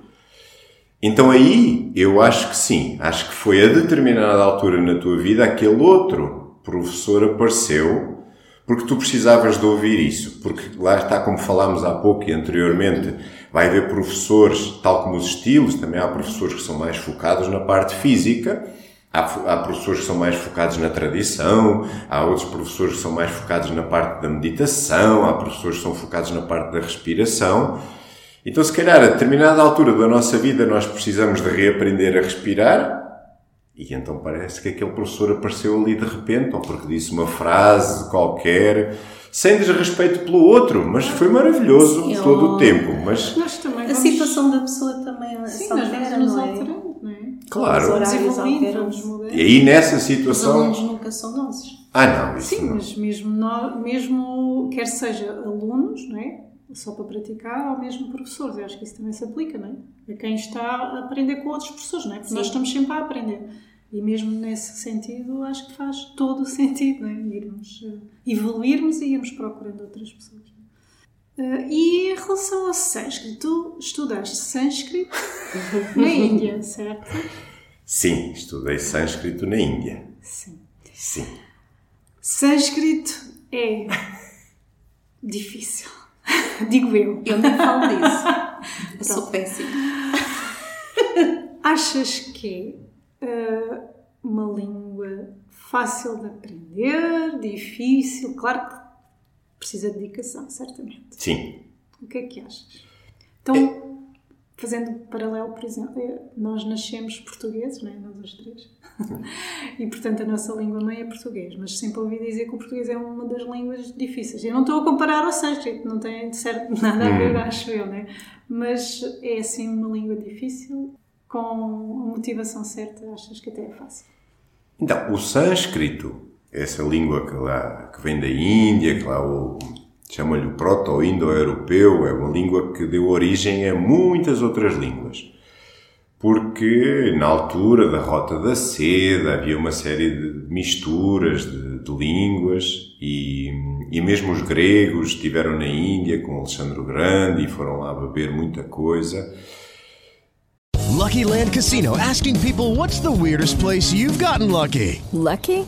Então aí eu acho que sim, acho que foi a determinada altura na tua vida aquele outro professor apareceu porque tu precisavas de ouvir isso, porque lá está como falámos há pouco e anteriormente, vai haver professores, tal como os estilos, também há professores que são mais focados na parte física, há, há professores que são mais focados na tradição, há outros professores que são mais focados na parte da meditação, há professores que são focados na parte da respiração, então, se calhar, a determinada altura da nossa vida, nós precisamos de reaprender a respirar, e então parece que aquele professor apareceu ali de repente, ou porque disse uma frase qualquer, sem desrespeito pelo outro, mas foi maravilhoso Sim, todo o tempo. Mas a situação da pessoa também Sim, se altera, não é? Alterando, não é? Claro. Vamos E aí nessa situação. Os alunos nunca são nossos. Ah, não. Isso Sim, não. mas mesmo, mesmo quer seja alunos, não é? Só para praticar ou mesmo professores. Eu acho que isso também se aplica, não é? A quem está a aprender com outros professores, não é? Porque Sim. nós estamos sempre a aprender. E mesmo nesse sentido, acho que faz todo o *laughs* sentido, não é? Irmos, uh, evoluirmos e irmos procurando outras pessoas. Uh, e em relação ao sânscrito, tu estudaste sânscrito *laughs* na Índia, certo? Sim, estudei sânscrito na Índia. Sim. Sim. Sânscrito é difícil. *laughs* Digo eu. Eu nem falo disso. *laughs* Eu sou péssima. *laughs* Achas que é uh, uma língua fácil de aprender, difícil? Claro que precisa de dedicação, certamente. Sim. O que é que achas? Então, fazendo um paralelo, por exemplo, nós nascemos portugueses, não é? Nós os três. *laughs* e, portanto, a nossa língua mãe é português. Mas sempre ouvi dizer que o português é uma das línguas difíceis. Eu não estou a comparar ao sânscrito, não tem de certo *laughs* nada a ver, acho eu, né? Mas é, assim, uma língua difícil com a motivação certa, achas que até é fácil? Então, o sânscrito, essa língua que, lá, que vem da Índia, que lá o, chamam-lhe o proto-indo-europeu, é uma língua que deu origem a muitas outras línguas. Porque na altura da Rota da Seda havia uma série de misturas de, de línguas e, e mesmo os gregos estiveram na Índia com Alexandre o Grande e foram lá beber muita coisa. Lucky Land Casino asking people what's the weirdest place you've gotten lucky? Lucky?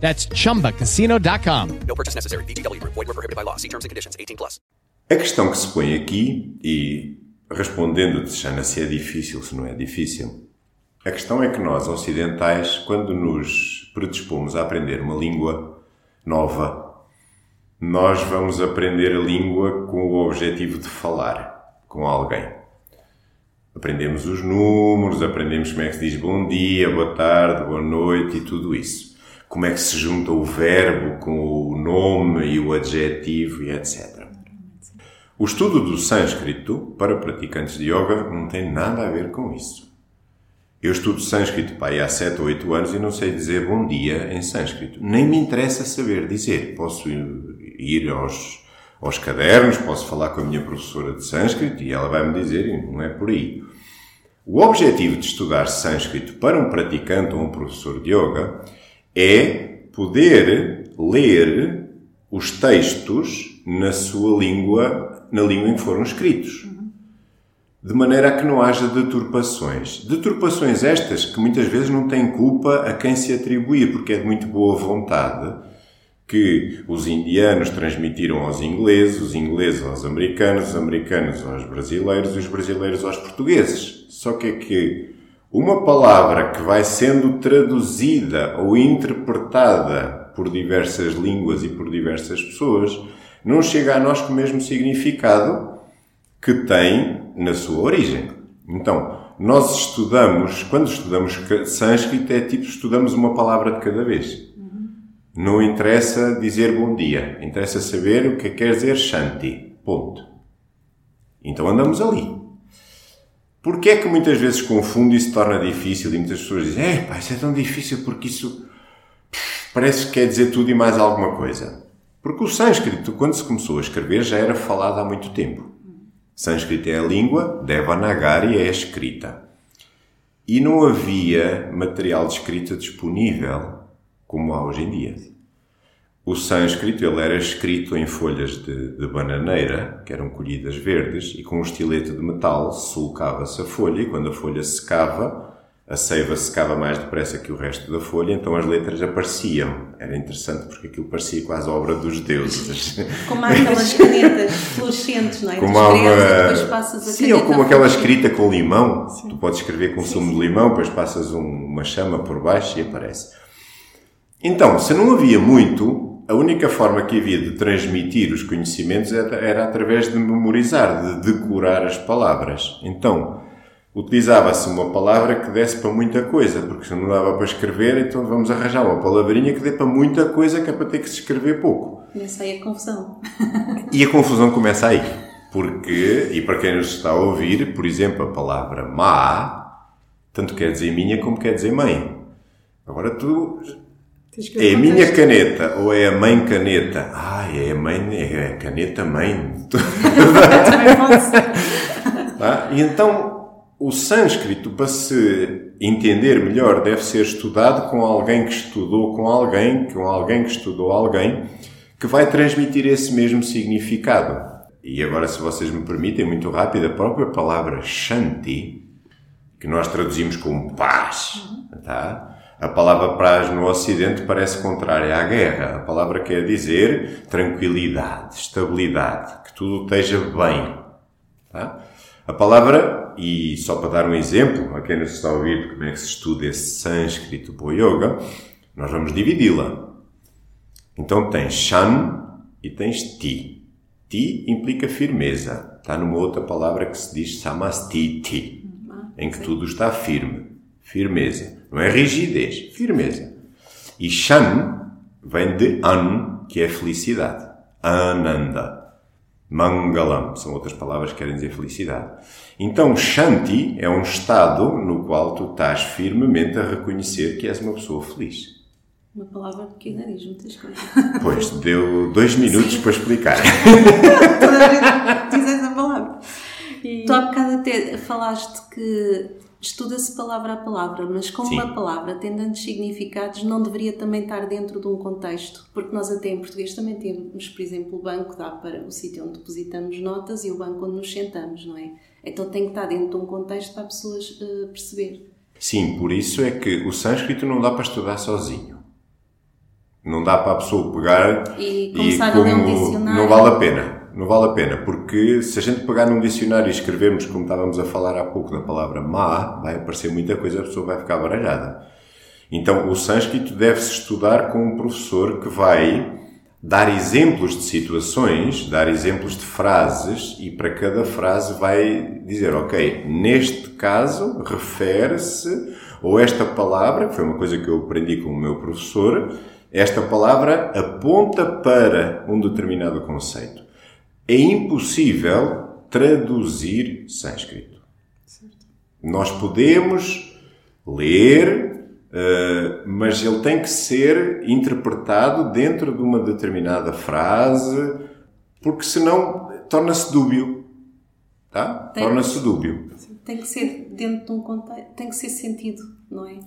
That's chumbacasino.com. No purchase necessary. VGW Group. Void were prohibited by law. See terms and conditions. 18 plus. A questão que se põe aqui, e respondendo-te, Xana, se é difícil, se não é difícil, a questão é que nós, ocidentais, quando nos predispomos a aprender uma língua nova, nós vamos aprender a língua com o objetivo de falar com alguém. Aprendemos os números, aprendemos como é que se diz bom dia, boa tarde, boa noite e tudo isso. Como é que se junta o verbo com o nome e o adjetivo e etc. O estudo do sânscrito para praticantes de yoga não tem nada a ver com isso. Eu estudo sânscrito pá, há 7 ou 8 anos e não sei dizer bom dia em sânscrito. Nem me interessa saber dizer. Posso ir aos, aos cadernos, posso falar com a minha professora de sânscrito e ela vai me dizer, e não é por aí. O objetivo de estudar sânscrito para um praticante ou um professor de yoga é poder ler os textos na sua língua, na língua em que foram escritos. De maneira a que não haja deturpações. Deturpações estas que muitas vezes não têm culpa a quem se atribuir, porque é de muito boa vontade que os indianos transmitiram aos ingleses, os ingleses aos americanos, os americanos aos brasileiros e os brasileiros aos portugueses. Só que é que uma palavra que vai sendo traduzida ou interpretada por diversas línguas e por diversas pessoas não chega a nós com o mesmo significado que tem na sua origem. Então, nós estudamos, quando estudamos sânscrito, é tipo estudamos uma palavra de cada vez. Não interessa dizer bom dia, interessa saber o que quer dizer Shanti. Ponto. Então andamos ali. Porquê é que muitas vezes confunde e se torna difícil e muitas pessoas dizem é pá, isso é tão difícil porque isso parece que quer dizer tudo e mais alguma coisa. Porque o sânscrito, quando se começou a escrever, já era falado há muito tempo. Sânscrito é a língua, Devanagari é a escrita. E não havia material de escrita disponível como há hoje em dia. O sânscrito ele era escrito em folhas de, de, bananeira, que eram colhidas verdes, e com um estilete de metal sulcava-se a folha, e quando a folha secava, a seiva secava mais depressa que o resto da folha, então as letras apareciam. Era interessante porque aquilo parecia quase obra dos deuses. *laughs* Como há aquelas canetas fluorescentes, não é? Como há uma... Sim, ou como aquela escrita com limão. Sim. Tu podes escrever com sim, sumo sim. de limão, depois passas um, uma chama por baixo e aparece. Então, se não havia muito, a única forma que havia de transmitir os conhecimentos era, era através de memorizar, de decorar as palavras. Então, utilizava-se uma palavra que desse para muita coisa, porque se não dava para escrever, então vamos arranjar uma palavrinha que dê para muita coisa que é para ter que se escrever pouco. Começa aí a confusão. *laughs* E a confusão começa aí. Porque, e para quem nos está a ouvir, por exemplo, a palavra má, tanto quer dizer minha como quer dizer mãe. Agora tu. É a minha caneta ou é a mãe caneta? Ah, é a mãe, é a caneta mãe. Tá? E então, o sânscrito, para se entender melhor, deve ser estudado com alguém que estudou com alguém, com alguém que estudou alguém, que vai transmitir esse mesmo significado. E agora, se vocês me permitem, muito rápido, a própria palavra Shanti, que nós traduzimos como paz, tá? A palavra paz no Ocidente parece contrária à guerra. A palavra quer dizer tranquilidade, estabilidade, que tudo esteja bem. Tá? A palavra, e só para dar um exemplo, a quem nos está a ouvir de como é que se estuda esse sânscrito para o yoga, nós vamos dividi-la. Então tens Shan e tens Ti. Ti implica firmeza. Está numa outra palavra que se diz Samastiti, em que tudo está firme. Firmeza. Não é rigidez, firmeza. E Shan vem de An, que é felicidade. Ananda. Mangalam são outras palavras que querem dizer felicidade. Então, Shanti é um estado no qual tu estás firmemente a reconhecer que és uma pessoa feliz. Uma palavra pequena diz muitas coisas. Pois, deu dois minutos para explicar. *laughs* Toda a gente diz essa palavra. Tu há bocado até falaste que estuda-se palavra a palavra, mas como Sim. uma palavra tem tantos significados, não deveria também estar dentro de um contexto. Porque nós até em português também temos, por exemplo, o banco dá para o sítio onde depositamos notas e o banco onde nos sentamos, não é? Então tem que estar dentro de um contexto para as pessoas eh, perceber. Sim, por isso é que o sânscrito não dá para estudar sozinho. Não dá para a pessoa pegar E começar a ler um dicionário. Não vale a pena. Não vale a pena, porque se a gente pegar num dicionário e escrevermos, como estávamos a falar há pouco, da palavra má, vai aparecer muita coisa, a pessoa vai ficar baralhada. Então, o sânscrito deve-se estudar com um professor que vai dar exemplos de situações, dar exemplos de frases e para cada frase vai dizer, ok, neste caso refere-se, ou esta palavra, que foi uma coisa que eu aprendi com o meu professor, esta palavra aponta para um determinado conceito. É impossível traduzir sânscrito. Nós podemos ler, eh, mas ele tem que ser interpretado dentro de uma determinada frase, porque senão torna-se dúbio. Tá? Torna-se dúbio. Tem que ser dentro de um contexto, tem que ser sentido, não é?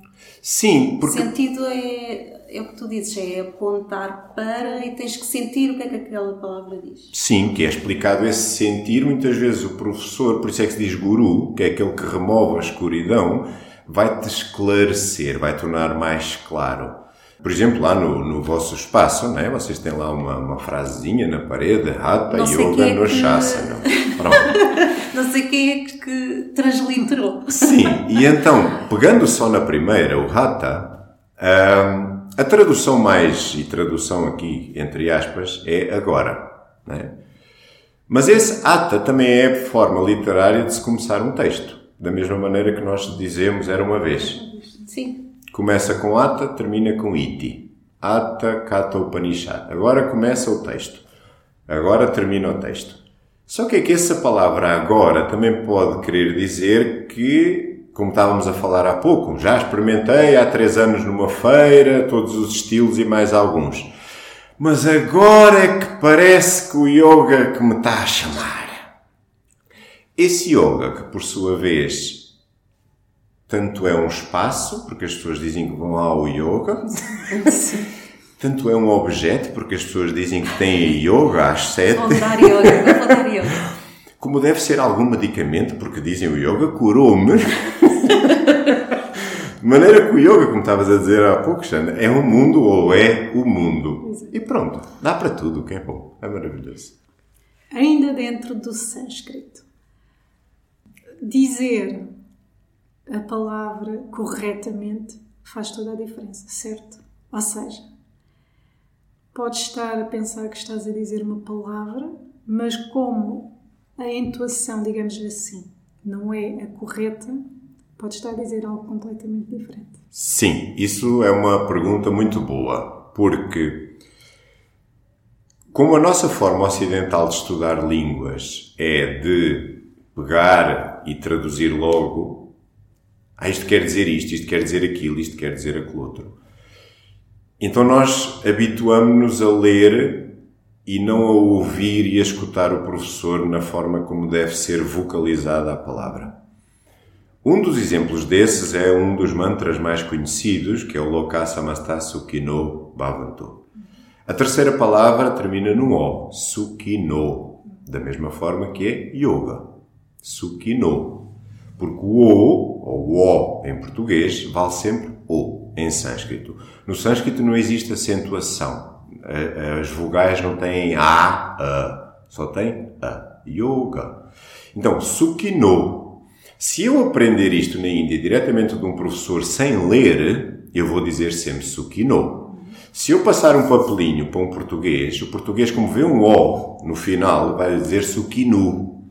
Sim, porque Sentido é, é o que tu dizes, é apontar para e tens que sentir o que é que aquela palavra diz. Sim, que é explicado esse sentir. Muitas vezes o professor, por isso é que se diz guru, que é aquele que remove a escuridão, vai-te esclarecer, vai tornar mais claro. Por exemplo, lá no, no vosso espaço, não é? vocês têm lá uma, uma frasezinha na parede, Não sei quem Yoga é no que-. Pronto. *laughs* Não sei quem é que transliterou. Sim, e então, pegando só na primeira, o Hatha, ahm, a tradução mais, e tradução aqui entre aspas, é agora. não é? Mas esse Hatha também é forma literária de se começar um texto. Da mesma maneira que nós dizemos era uma vez. Sim. Começa com Ata, termina com Iti. Ata Kata Upanishad. Agora começa o texto. Agora termina o texto. Só que é que essa palavra agora também pode querer dizer que, como estávamos a falar há pouco, já experimentei há três anos numa feira, todos os estilos e mais alguns. Mas agora é que parece que o yoga que me está a chamar. Esse yoga, que por sua vez tanto é um espaço, porque as pessoas dizem que vão ao yoga, tanto é um objeto, porque as pessoas dizem que têm yoga às sete, Vou dar yoga, vou dar yoga. como deve ser algum medicamento, porque dizem o yoga curou-me. De maneira que o yoga, como estavas a dizer há pouco, Xana, é um mundo ou é o mundo. E pronto, dá para tudo, o que é bom, é maravilhoso. ainda dentro do sânscrito, dizer a palavra corretamente faz toda a diferença, certo? Ou seja, podes estar a pensar que estás a dizer uma palavra, mas como a entoação, digamos assim, não é a correta, pode estar a dizer algo completamente diferente. Sim, isso é uma pergunta muito boa, porque como a nossa forma ocidental de estudar línguas é de pegar e traduzir logo, ah, isto quer dizer isto, isto quer dizer aquilo, isto quer dizer aquilo outro. Então nós habituamos-nos a ler e não a ouvir e a escutar o professor na forma como deve ser vocalizada a palavra. Um dos exemplos desses é um dos mantras mais conhecidos, que é o Loka Samasta Sukhino Bhavantu. A terceira palavra termina no O, Sukhino, da mesma forma que é Yoga. Sukhino. Porque o O, ou O em português, vale sempre O em sânscrito. No sânscrito não existe acentuação. As vogais não têm A, A, só tem A. Yoga. Então, Sukhino. Se eu aprender isto na Índia diretamente de um professor sem ler, eu vou dizer sempre Sukhino. Se eu passar um papelinho para um português, o português, como vê um O no final, vai dizer Sukhinu,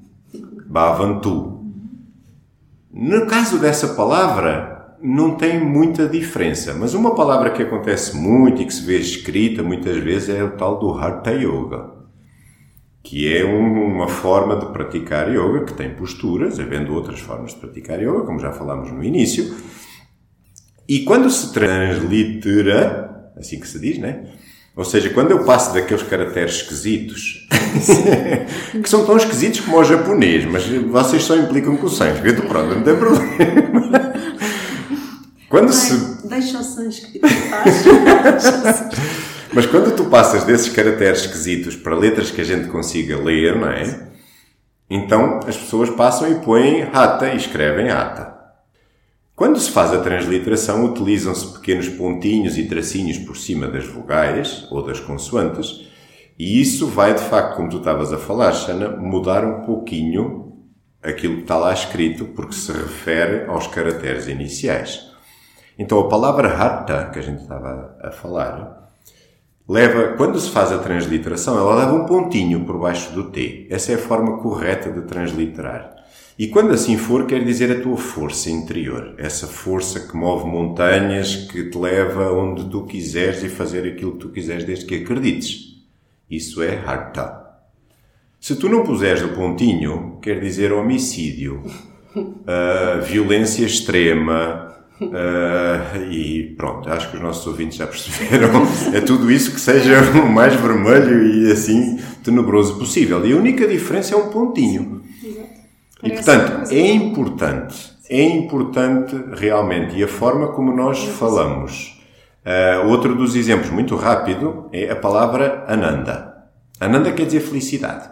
Bhavantu. No caso dessa palavra, não tem muita diferença, mas uma palavra que acontece muito e que se vê escrita muitas vezes é o tal do Hatha Yoga, que é uma forma de praticar yoga que tem posturas, havendo outras formas de praticar yoga, como já falámos no início. E quando se translitera, assim que se diz, né? Ou seja, quando eu passo daqueles caracteres esquisitos, *laughs* que são tão esquisitos como o japonês, mas vocês só implicam com o sânscrito, pronto, não tem problema. Quando se... Deixa o sânscrito. *laughs* Mas quando tu passas desses caracteres esquisitos para letras que a gente consiga ler, não é? Então as pessoas passam e põem rata e escrevem ata. Quando se faz a transliteração, utilizam-se pequenos pontinhos e tracinhos por cima das vogais ou das consoantes, e isso vai, de facto, como tu estavas a falar, Xana, mudar um pouquinho aquilo que está lá escrito, porque se refere aos caracteres iniciais. Então, a palavra hatha, que a gente estava a falar, leva, quando se faz a transliteração, ela leva um pontinho por baixo do T. Essa é a forma correta de transliterar. E quando assim for, quer dizer a tua força interior. Essa força que move montanhas, que te leva onde tu quiseres e fazer aquilo que tu quiseres desde que acredites. Isso é Hatha. Se tu não puseres o pontinho, quer dizer homicídio, uh, *laughs* violência extrema, uh, e pronto, acho que os nossos ouvintes já perceberam. *laughs* é tudo isso que seja o mais vermelho e assim tenebroso possível. E a única diferença é um pontinho. E portanto, é importante, é importante realmente, e a forma como nós falamos. Uh, outro dos exemplos muito rápido é a palavra Ananda. Ananda quer dizer felicidade.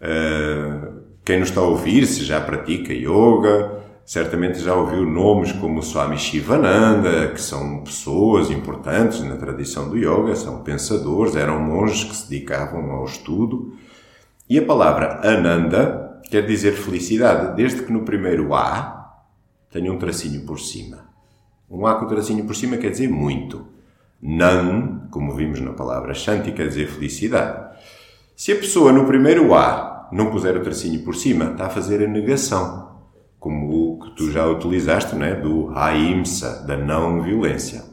Uh, quem nos está a ouvir, se já pratica yoga, certamente já ouviu nomes como Swami Shivananda, que são pessoas importantes na tradição do yoga, são pensadores, eram monges que se dedicavam ao estudo. E a palavra Ananda quer dizer felicidade, desde que no primeiro A tenha um tracinho por cima. Um A com tracinho por cima quer dizer muito. Nan, como vimos na palavra Shanti, quer dizer felicidade. Se a pessoa no primeiro A não puser o tracinho por cima, está a fazer a negação, como o que tu já utilizaste, né? do Ahimsa, da não violência.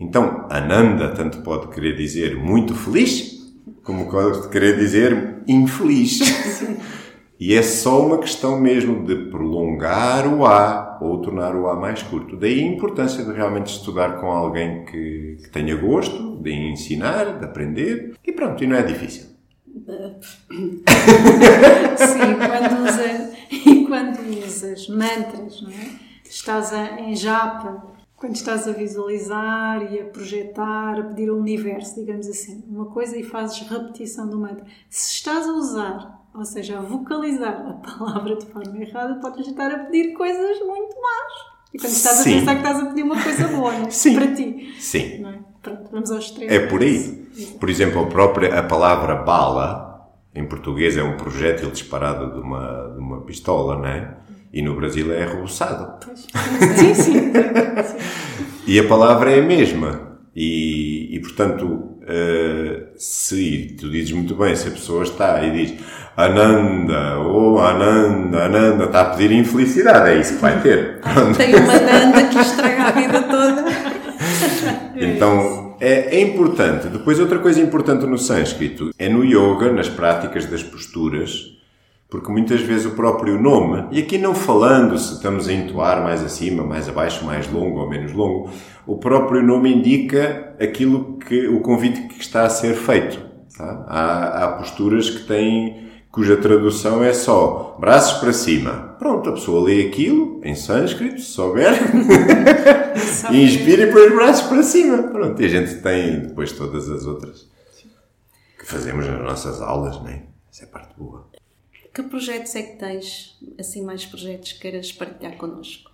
Então, Ananda tanto pode querer dizer muito feliz, como pode querer dizer infeliz. *laughs* E é só uma questão mesmo de prolongar o A ou tornar o A mais curto. Daí a importância de realmente estudar com alguém que, que tenha gosto, de ensinar, de aprender. E pronto, e não é difícil. *laughs* Sim, quando usa, e quando usas mantras, não é? Estás a, em japa, quando estás a visualizar e a projetar, a pedir ao universo, digamos assim, uma coisa e fazes repetição do mantra. Se estás a usar ou seja, vocalizar a palavra de forma errada, podes estar a pedir coisas muito más. E quando estás Sim. a pensar que estás a pedir uma coisa boa, não é? Sim. Para ti. Sim. É? Pronto, vamos aos três. É por aí. Por exemplo, a própria a palavra bala, em português é um projétil disparado de uma, de uma pistola, não é? E no Brasil é arreboçado. Sim, sim. *laughs* E a palavra é a mesma. E, e portanto, uh, se, tu dizes muito bem, se a pessoa está e diz Ananda, oh Ananda, Ananda, está a pedir infelicidade, é isso que vai ter. *laughs* Tem uma Ananda que estraga a vida toda. *laughs* então, é, é, importante. Depois, outra coisa importante no sânscrito é no yoga, nas práticas das posturas, porque muitas vezes o próprio nome, e aqui não falando se estamos a entoar mais acima, mais abaixo, mais longo ou menos longo, o próprio nome indica aquilo que o convite que está a ser feito. Tá? Há, há posturas que têm cuja tradução é só braços para cima. Pronto, a pessoa lê aquilo em sânscrito, se souber, *laughs* e inspira e põe os braços para cima. Pronto, e a gente tem depois todas as outras que fazemos nas nossas aulas, não é? Essa é a parte boa. Que projetos é que tens, assim, mais projetos que queiras partilhar connosco?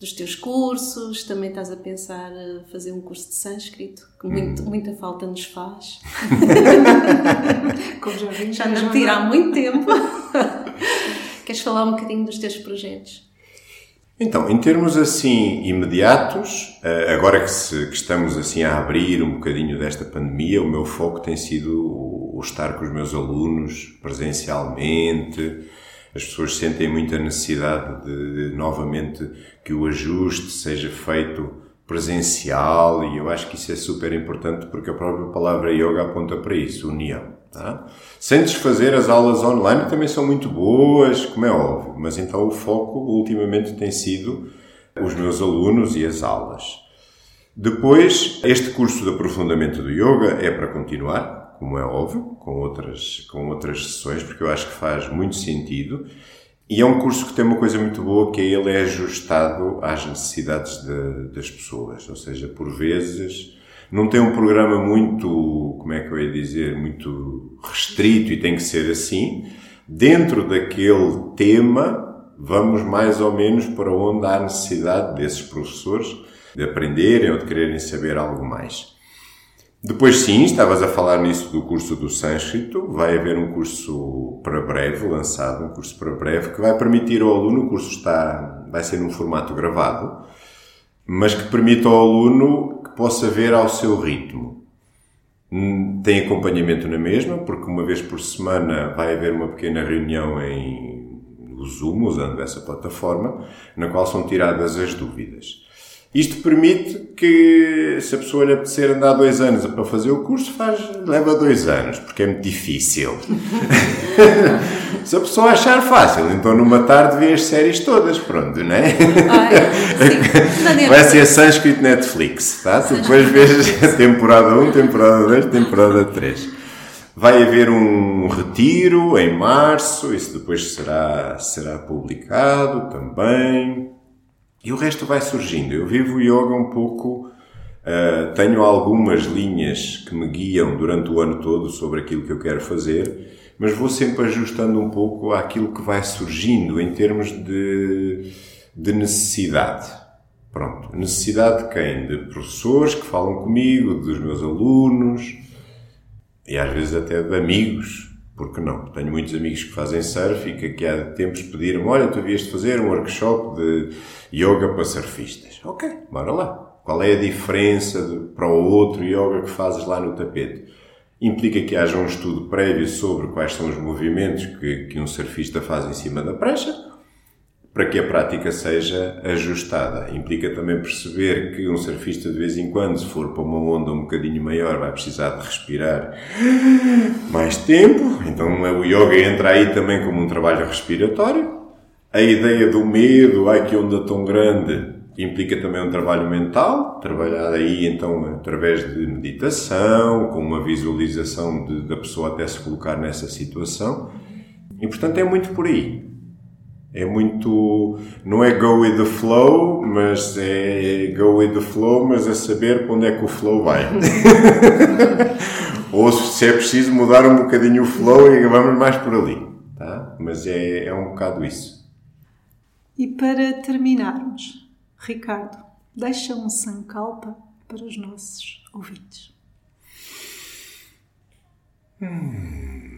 Dos teus cursos, também estás a pensar fazer um curso de sânscrito, que muito, hum. muita falta nos faz. *laughs* Como já vimos, já não tira há muito tempo. *laughs* Queres falar um bocadinho dos teus projetos? Então, em termos assim imediatos, eh, agora que, se, que, estamos assim a abrir um bocadinho desta pandemia, o meu foco tem sido o estar com os meus alunos presencialmente. As pessoas sentem muita necessidade de, de novamente que o ajuste seja feito presencial e eu acho que isso é super importante porque a própria palavra yoga aponta para isso, união. Tá? Sem desfazer as aulas online também são muito boas, como é óbvio, mas então o foco ultimamente tem sido os meus alunos e as aulas. Depois, este curso de aprofundamento do yoga é para continuar, como é óbvio, com outras, com outras sessões, porque eu acho que faz muito sentido. E é um curso que tem uma coisa muito boa, que é ele é ajustado às necessidades de, das pessoas. Ou seja, por vezes não tem um programa muito, como é que eu ia dizer, muito restrito e tem que ser assim. Dentro daquele tema, vamos mais ou menos para onde há necessidade desses professores de aprenderem ou de quererem saber algo mais. Depois, sim, estavas a falar nisso do curso do sânscrito. Vai haver um curso para breve, lançado, um curso para breve, que vai permitir ao aluno, o curso está, vai ser num formato gravado, mas que permite ao aluno que possa ver ao seu ritmo. Tem acompanhamento na mesma, porque uma vez por semana vai haver uma pequena reunião em Zoom, usando essa plataforma, na qual são tiradas as dúvidas. Isto permite que, se a pessoa lhe apetecer andar dois anos para fazer o curso, faz, leva dois anos, porque é muito difícil. *laughs* se a pessoa achar fácil, então numa tarde vê as séries todas, pronto, não é? *laughs* Vai ser Sanskrit Netflix, tá? Tu depois vês a *laughs* temporada 1, temporada 2, temporada 3. Vai haver um retiro em março, isso depois será, será publicado também. E o resto vai surgindo. Eu vivo o yoga um pouco. Uh, tenho algumas linhas que me guiam durante o ano todo sobre aquilo que eu quero fazer, mas vou sempre ajustando um pouco àquilo que vai surgindo em termos de, de necessidade. Pronto. Necessidade de quem? De professores que falam comigo, dos meus alunos e às vezes até de amigos porque não? Tenho muitos amigos que fazem surf e que há tempos pediram olha, tu havias de fazer um workshop de yoga para surfistas. Ok, bora lá. Qual é a diferença de, para o outro yoga que fazes lá no tapete? Implica que haja um estudo prévio sobre quais são os movimentos que, que um surfista faz em cima da prancha para que a prática seja ajustada. Implica também perceber que um surfista de vez em quando, se for para uma onda um bocadinho maior, vai precisar de respirar mais tempo. Então o yoga entra aí também como um trabalho respiratório. A ideia do medo, ai que onda tão grande, implica também um trabalho mental, trabalhar aí então através de meditação, com uma visualização de, da pessoa até se colocar nessa situação. E portanto é muito por aí. É muito. Não é go with the flow, mas é go with the flow, mas é saber para onde é que o flow vai. *laughs* Ou se é preciso mudar um bocadinho o flow e vamos mais por ali. Tá? Mas é, é um bocado isso. E para terminarmos, Ricardo, deixa um sankalpa para os nossos ouvintes. Hum.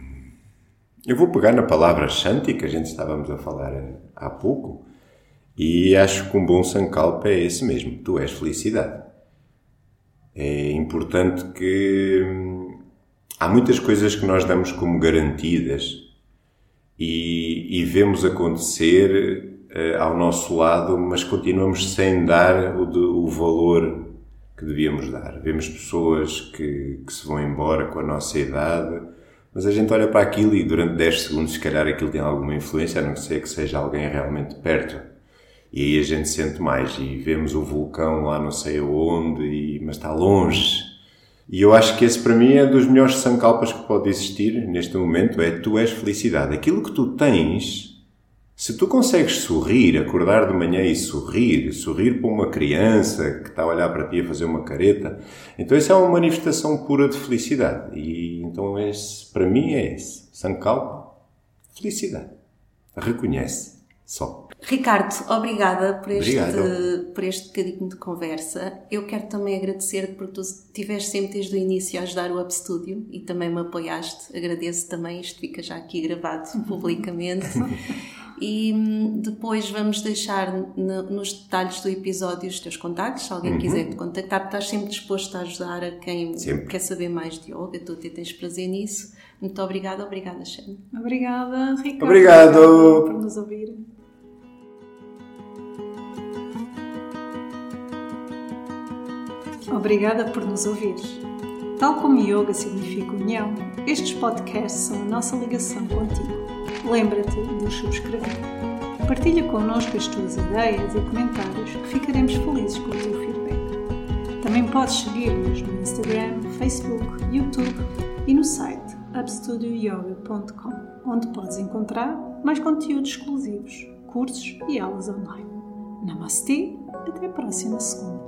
Eu vou pegar na palavra Shanti, que a gente estávamos a falar há pouco, e acho que um bom Sankalpa é esse mesmo. Tu és felicidade. É importante que hum, há muitas coisas que nós damos como garantidas e, e vemos acontecer uh, ao nosso lado, mas continuamos sem dar o, de, o valor que devíamos dar. Vemos pessoas que, que se vão embora com a nossa idade, mas a gente olha para aquilo e durante 10 segundos, se calhar, aquilo tem alguma influência, a não ser que seja alguém realmente perto. E aí a gente sente mais e vemos o vulcão lá não sei aonde, e, mas está longe. E eu acho que esse para mim é dos melhores sankalpas que pode existir neste momento, é tu és felicidade. Aquilo que tu tens se tu consegues sorrir, acordar de manhã e sorrir, sorrir para uma criança que está a olhar para ti a fazer uma careta, então isso é uma manifestação pura de felicidade. E então esse, para mim é esse. Sankalpa, felicidade. Reconhece só. Ricardo, obrigada por este, por este bocadinho de conversa. Eu quero também agradecer-te porque tu estiveste sempre desde o início a ajudar o Up Studio e também me apoiaste. Agradeço também, isto fica já aqui gravado *laughs* publicamente. E hum, depois vamos deixar nos detalhes do episódio os teus contactos, se alguém uhum. quiser te contactar, estás sempre disposto a ajudar a quem sempre. quer saber mais de yoga, tu até tens prazer nisso. Muito obrigada, obrigada, Shane. Obrigada, Ricardo. Obrigado por nos ouvir. Obrigada por nos ouvir. Tal como yoga significa união, estes podcasts são a nossa ligação contigo. Lembra-te de subscrever. Partilha connosco as tuas ideias e comentários que ficaremos felizes com o teu feedback. Também podes seguir-nos no Instagram, Facebook, YouTube e no site upstudioyoga.com, onde podes encontrar mais conteúdos exclusivos, cursos e aulas online. Namastê, até a próxima segunda.